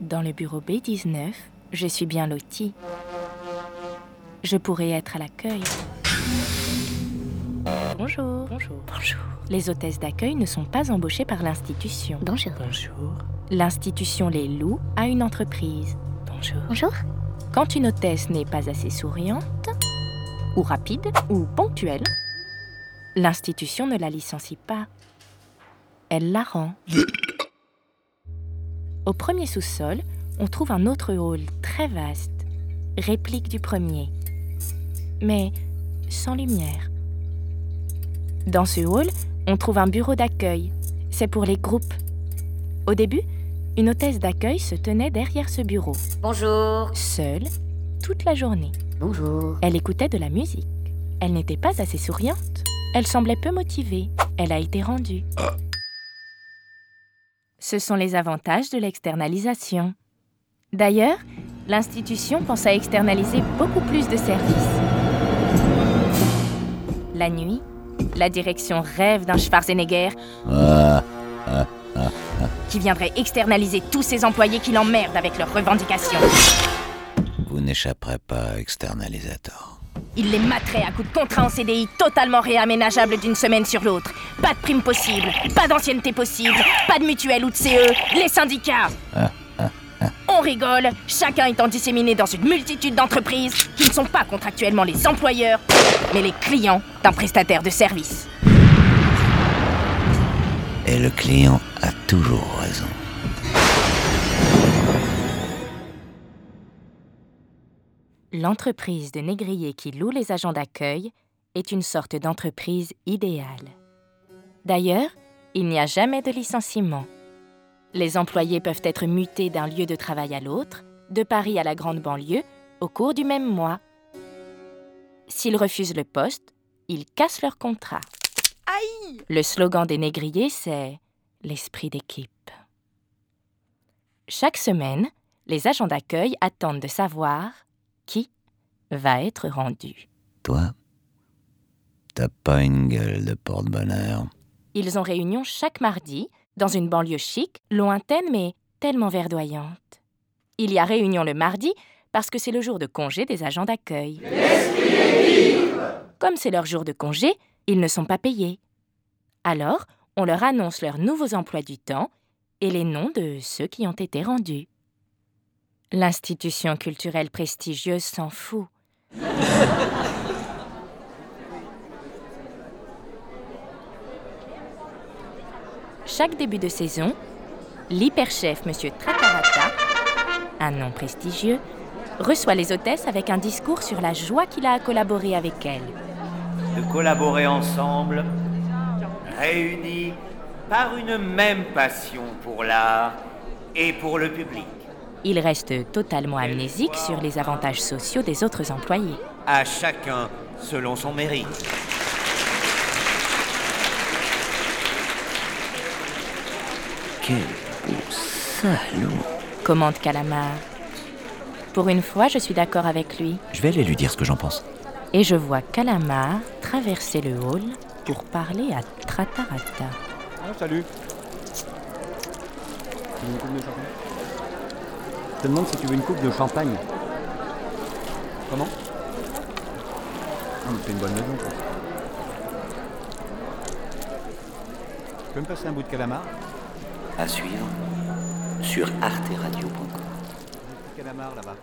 Dans le bureau B19, je suis bien lotie. Je pourrais être à l'accueil. Bonjour. Bonjour. Bonjour. Les hôtesses d'accueil ne sont pas embauchées par l'institution. Bonjour. Bonjour. L'institution les loue à une entreprise. Bonjour. Bonjour. Quand une hôtesse n'est pas assez souriante, ou rapide, ou ponctuelle, l'institution ne la licencie pas. Elle la rend. Au premier sous-sol, on trouve un autre hall très vaste, réplique du premier, mais sans lumière. Dans ce hall, on trouve un bureau d'accueil. C'est pour les groupes. Au début, une hôtesse d'accueil se tenait derrière ce bureau, Bonjour. seule, toute la journée. Bonjour. Elle écoutait de la musique. Elle n'était pas assez souriante. Elle semblait peu motivée. Elle a été rendue. Ce sont les avantages de l'externalisation. D'ailleurs, l'institution pense à externaliser beaucoup plus de services. La nuit, la direction rêve d'un Schwarzenegger qui viendrait externaliser tous ses employés qui l'emmerdent avec leurs revendications. Vous n'échapperez pas externalisateur. Il les materait à coups de contrat en CDI totalement réaménageable d'une semaine sur l'autre. Pas de prime possible, pas d'ancienneté possible, pas de mutuelle ou de CE, les syndicats. On rigole, chacun étant disséminé dans une multitude d'entreprises qui ne sont pas contractuellement les employeurs, mais les clients d'un prestataire de service. Et le client a toujours raison. L'entreprise de négrier qui loue les agents d'accueil est une sorte d'entreprise idéale. D'ailleurs, il n'y a jamais de licenciement. Les employés peuvent être mutés d'un lieu de travail à l'autre, de Paris à la grande banlieue, au cours du même mois. S'ils refusent le poste, ils cassent leur contrat. Le slogan des négriers, c'est l'esprit d'équipe. Chaque semaine, les agents d'accueil attendent de savoir qui va être rendu. Toi, t'as pas une gueule de porte-bonheur. Ils ont réunion chaque mardi dans une banlieue chic, lointaine mais tellement verdoyante. Il y a réunion le mardi parce que c'est le jour de congé des agents d'accueil. Comme c'est leur jour de congé, ils ne sont pas payés. Alors, on leur annonce leurs nouveaux emplois du temps et les noms de ceux qui ont été rendus. L'institution culturelle prestigieuse s'en fout. Chaque début de saison, l'hyperchef M. Tratarata, un nom prestigieux, reçoit les hôtesses avec un discours sur la joie qu'il a à collaborer avec elles. de collaborer ensemble, réunis par une même passion pour l'art et pour le public. Il reste totalement amnésique sur les avantages sociaux des autres employés. À chacun selon son mérite. Quel beau salaud. Commente Calamar. Pour une fois, je suis d'accord avec lui. Je vais aller lui dire ce que j'en pense. Et je vois Calamar traverser le hall pour parler à Tratarata. Ah, salut veux une coupe de champagne Je te demande si tu veux une coupe de champagne. Comment? Ah, mais c'est une bonne maison, quoi. Tu peux me passer un bout de calamar? À suivre sur arteradio.com. Un bout de calamar là-bas.